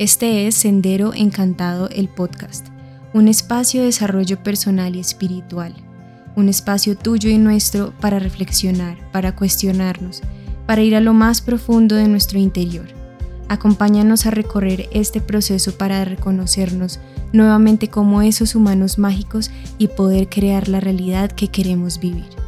Este es Sendero Encantado el podcast, un espacio de desarrollo personal y espiritual, un espacio tuyo y nuestro para reflexionar, para cuestionarnos, para ir a lo más profundo de nuestro interior. Acompáñanos a recorrer este proceso para reconocernos nuevamente como esos humanos mágicos y poder crear la realidad que queremos vivir.